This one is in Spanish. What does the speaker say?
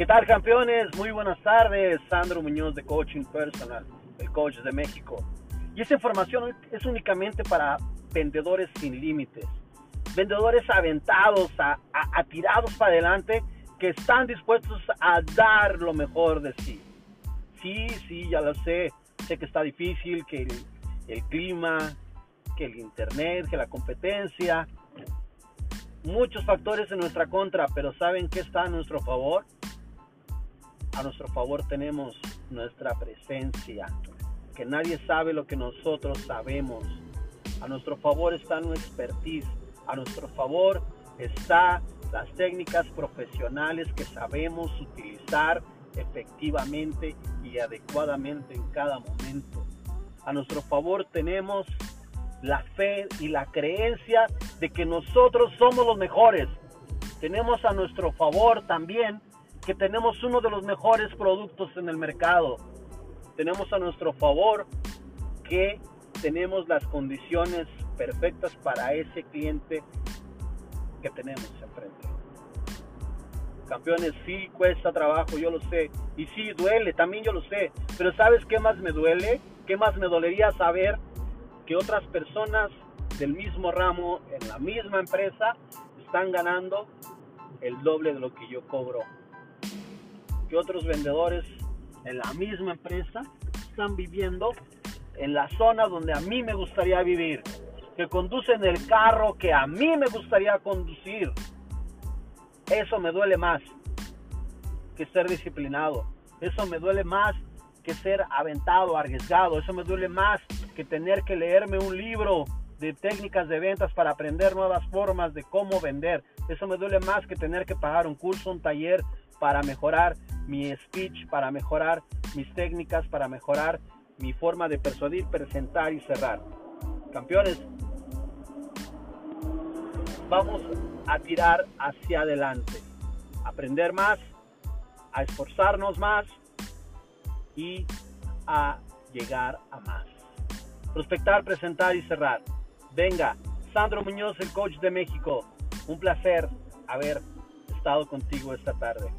¿Qué tal campeones? Muy buenas tardes. Sandro Muñoz de Coaching Personal, el coach de México. Y esta información es únicamente para vendedores sin límites, vendedores aventados, a, tirados para adelante, que están dispuestos a dar lo mejor de sí. Sí, sí, ya lo sé. Sé que está difícil, que el, el clima, que el internet, que la competencia, muchos factores en nuestra contra, pero ¿saben qué está a nuestro favor? A nuestro favor tenemos nuestra presencia, que nadie sabe lo que nosotros sabemos. A nuestro favor está nuestra expertise, a nuestro favor está las técnicas profesionales que sabemos utilizar efectivamente y adecuadamente en cada momento. A nuestro favor tenemos la fe y la creencia de que nosotros somos los mejores. Tenemos a nuestro favor también que tenemos uno de los mejores productos en el mercado. Tenemos a nuestro favor que tenemos las condiciones perfectas para ese cliente que tenemos enfrente. Campeones, sí cuesta trabajo, yo lo sé. Y sí duele, también yo lo sé. Pero ¿sabes qué más me duele? ¿Qué más me dolería saber que otras personas del mismo ramo, en la misma empresa, están ganando el doble de lo que yo cobro que otros vendedores en la misma empresa están viviendo en la zona donde a mí me gustaría vivir, que conducen el carro que a mí me gustaría conducir. Eso me duele más que ser disciplinado. Eso me duele más que ser aventado, arriesgado. Eso me duele más que tener que leerme un libro de técnicas de ventas para aprender nuevas formas de cómo vender. Eso me duele más que tener que pagar un curso, un taller para mejorar mi speech, para mejorar mis técnicas, para mejorar mi forma de persuadir, presentar y cerrar. Campeones, vamos a tirar hacia adelante, aprender más, a esforzarnos más y a llegar a más. Prospectar, presentar y cerrar. Venga, Sandro Muñoz, el coach de México. Un placer haber estado contigo esta tarde.